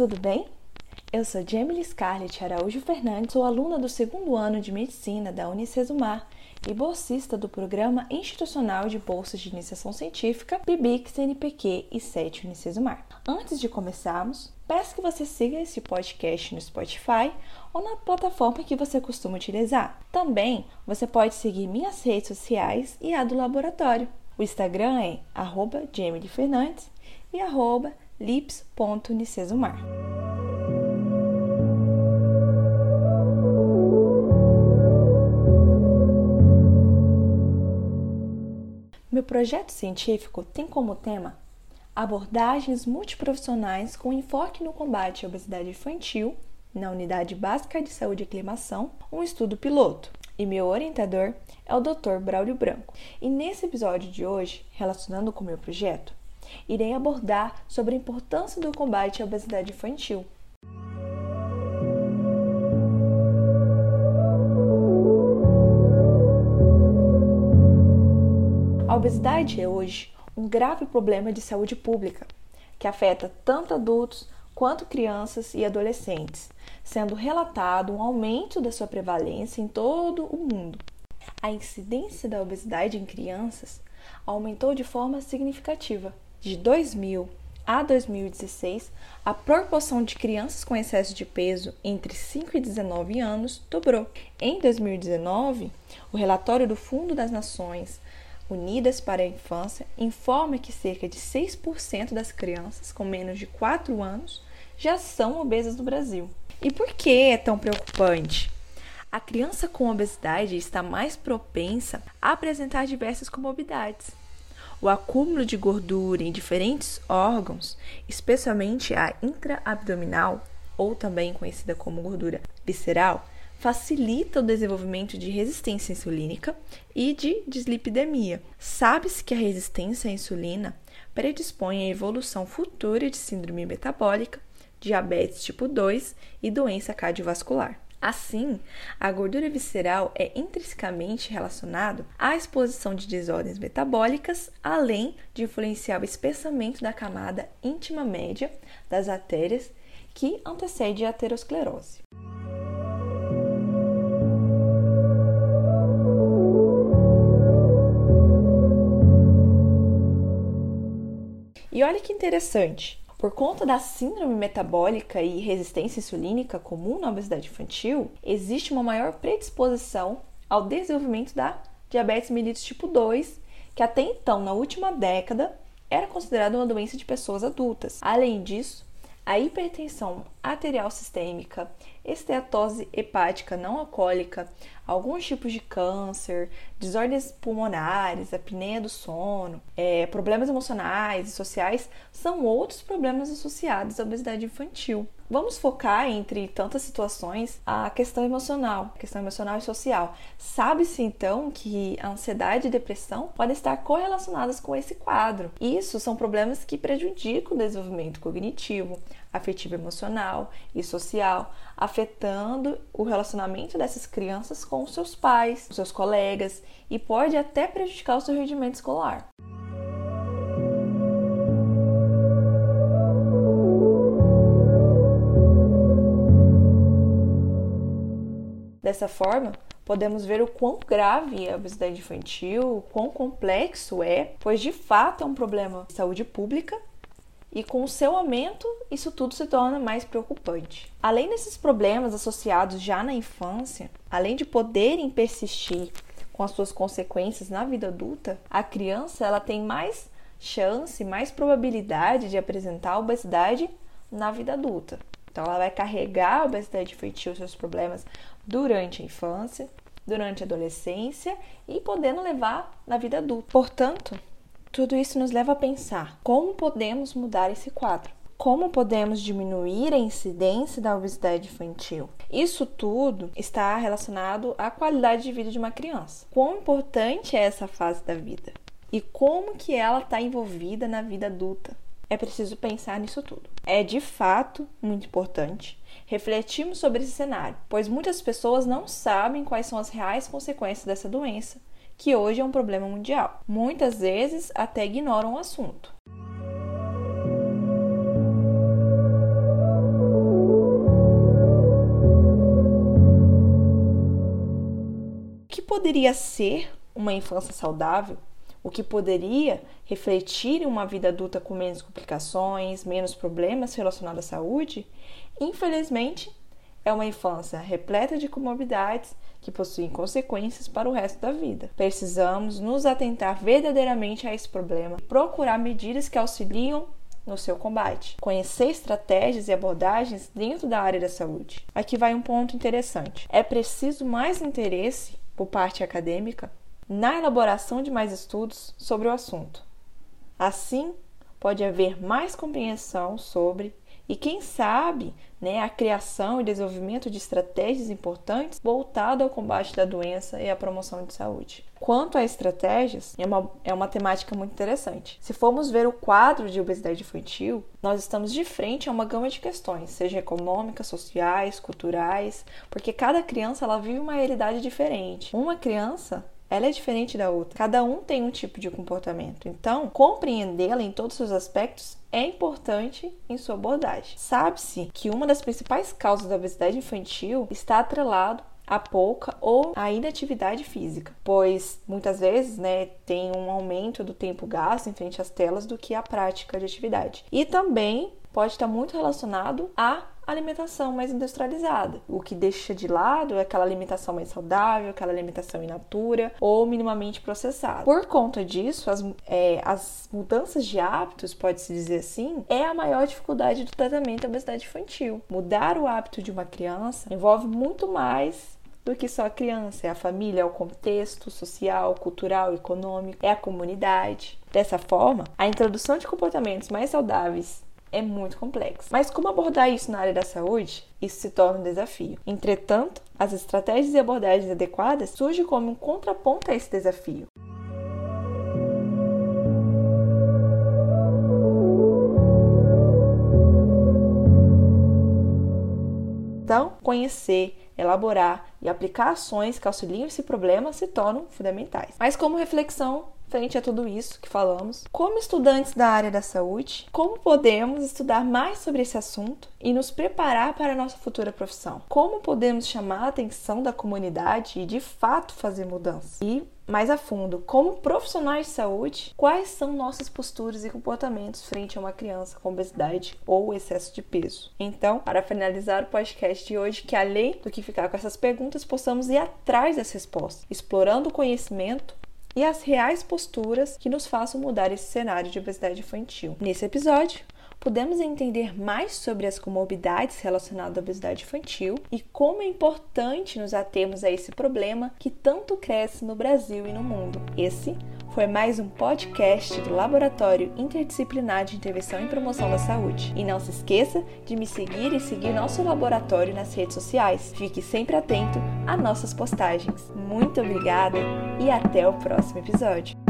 tudo bem? Eu sou Jamie Scarlett Araújo Fernandes, sou aluna do segundo ano de Medicina da Unicesumar e bolsista do Programa Institucional de Bolsas de Iniciação Científica PIBIC, CNPq e 7 Unicesumar. Antes de começarmos, peço que você siga esse podcast no Spotify ou na plataforma que você costuma utilizar. Também você pode seguir minhas redes sociais e a do laboratório. O Instagram é arroba Fernandes e arroba lips.unicesumar. Meu projeto científico tem como tema abordagens multiprofissionais com enfoque no combate à obesidade infantil na Unidade Básica de Saúde e Aclimação, um estudo piloto. E meu orientador é o Dr. Braulio Branco. E nesse episódio de hoje, relacionando com o meu projeto, irei abordar sobre a importância do combate à obesidade infantil. A obesidade é hoje um grave problema de saúde pública que afeta tanto adultos quanto crianças e adolescentes, sendo relatado um aumento da sua prevalência em todo o mundo. A incidência da obesidade em crianças aumentou de forma significativa. De 2000 a 2016, a proporção de crianças com excesso de peso entre 5 e 19 anos dobrou. Em 2019, o relatório do Fundo das Nações Unidas para a Infância informa que cerca de 6% das crianças com menos de 4 anos já são obesas no Brasil. E por que é tão preocupante? A criança com obesidade está mais propensa a apresentar diversas comorbidades. O acúmulo de gordura em diferentes órgãos, especialmente a intraabdominal, ou também conhecida como gordura visceral, facilita o desenvolvimento de resistência insulínica e de dislipidemia. Sabe-se que a resistência à insulina predispõe à evolução futura de síndrome metabólica, diabetes tipo 2 e doença cardiovascular. Assim, a gordura visceral é intrinsecamente relacionada à exposição de desordens metabólicas, além de influenciar o espessamento da camada íntima média das artérias que antecede a aterosclerose. E olha que interessante, por conta da síndrome metabólica e resistência insulínica comum na obesidade infantil, existe uma maior predisposição ao desenvolvimento da diabetes mellitus tipo 2, que até então, na última década, era considerada uma doença de pessoas adultas. Além disso, a hipertensão arterial sistêmica, esteatose hepática não alcoólica, alguns tipos de câncer, desordens pulmonares, apneia do sono, é, problemas emocionais e sociais são outros problemas associados à obesidade infantil. Vamos focar, entre tantas situações, a questão emocional, a questão emocional e social. Sabe-se então que a ansiedade e depressão podem estar correlacionadas com esse quadro. Isso são problemas que prejudicam o desenvolvimento cognitivo, afetivo emocional e social, afetando o relacionamento dessas crianças com seus pais, seus colegas e pode até prejudicar o seu rendimento escolar. Dessa forma, podemos ver o quão grave é a obesidade infantil, o quão complexo é, pois de fato é um problema de saúde pública e com o seu aumento, isso tudo se torna mais preocupante. Além desses problemas associados já na infância, além de poderem persistir com as suas consequências na vida adulta, a criança ela tem mais chance, mais probabilidade de apresentar obesidade na vida adulta. Então ela vai carregar a obesidade infantil, seus problemas durante a infância, durante a adolescência e podendo levar na vida adulta. Portanto, tudo isso nos leva a pensar como podemos mudar esse quadro. Como podemos diminuir a incidência da obesidade infantil? Isso tudo está relacionado à qualidade de vida de uma criança. Quão importante é essa fase da vida? E como que ela está envolvida na vida adulta? É preciso pensar nisso tudo. É de fato muito importante refletirmos sobre esse cenário, pois muitas pessoas não sabem quais são as reais consequências dessa doença que hoje é um problema mundial. Muitas vezes até ignoram o assunto. O que poderia ser uma infância saudável? o que poderia refletir em uma vida adulta com menos complicações, menos problemas relacionados à saúde, infelizmente é uma infância repleta de comorbidades que possuem consequências para o resto da vida. Precisamos nos atentar verdadeiramente a esse problema e procurar medidas que auxiliam no seu combate. Conhecer estratégias e abordagens dentro da área da saúde. Aqui vai um ponto interessante. É preciso mais interesse por parte acadêmica na elaboração de mais estudos sobre o assunto. Assim, pode haver mais compreensão sobre e quem sabe né, a criação e desenvolvimento de estratégias importantes voltadas ao combate da doença e à promoção de saúde. Quanto a estratégias, é uma, é uma temática muito interessante. Se formos ver o quadro de obesidade infantil, nós estamos de frente a uma gama de questões, seja econômicas, sociais, culturais, porque cada criança ela vive uma realidade diferente. Uma criança ela é diferente da outra. Cada um tem um tipo de comportamento. Então, compreendê-la em todos os aspectos é importante em sua abordagem. Sabe-se que uma das principais causas da obesidade infantil está atrelado a pouca ou a inatividade física, pois muitas vezes, né, tem um aumento do tempo gasto em frente às telas do que a prática de atividade. E também pode estar muito relacionado à alimentação mais industrializada. O que deixa de lado é aquela alimentação mais saudável, aquela alimentação in natura ou minimamente processada. Por conta disso, as, é, as mudanças de hábitos, pode-se dizer assim, é a maior dificuldade do tratamento da obesidade infantil. Mudar o hábito de uma criança envolve muito mais do que só a criança, é a família, é o contexto social, cultural, econômico, é a comunidade. Dessa forma, a introdução de comportamentos mais saudáveis é muito complexo. Mas como abordar isso na área da saúde? Isso se torna um desafio. Entretanto, as estratégias e abordagens adequadas surgem como um contraponto a esse desafio. Então, conhecer, elaborar e aplicar ações que auxiliam esse problema se tornam fundamentais. Mas como reflexão, frente a tudo isso que falamos, como estudantes da área da saúde, como podemos estudar mais sobre esse assunto e nos preparar para a nossa futura profissão? Como podemos chamar a atenção da comunidade e de fato fazer mudanças? E mais a fundo, como profissionais de saúde, quais são nossas posturas e comportamentos frente a uma criança com obesidade ou excesso de peso. Então, para finalizar o podcast de hoje, que além do que ficar com essas perguntas, possamos ir atrás das respostas, explorando o conhecimento e as reais posturas que nos façam mudar esse cenário de obesidade infantil. Nesse episódio, podemos entender mais sobre as comorbidades relacionadas à obesidade infantil e como é importante nos atermos a esse problema que tanto cresce no Brasil e no mundo. Esse foi mais um podcast do Laboratório Interdisciplinar de Intervenção e Promoção da Saúde. E não se esqueça de me seguir e seguir nosso laboratório nas redes sociais. Fique sempre atento a nossas postagens. Muito obrigada e até o próximo episódio.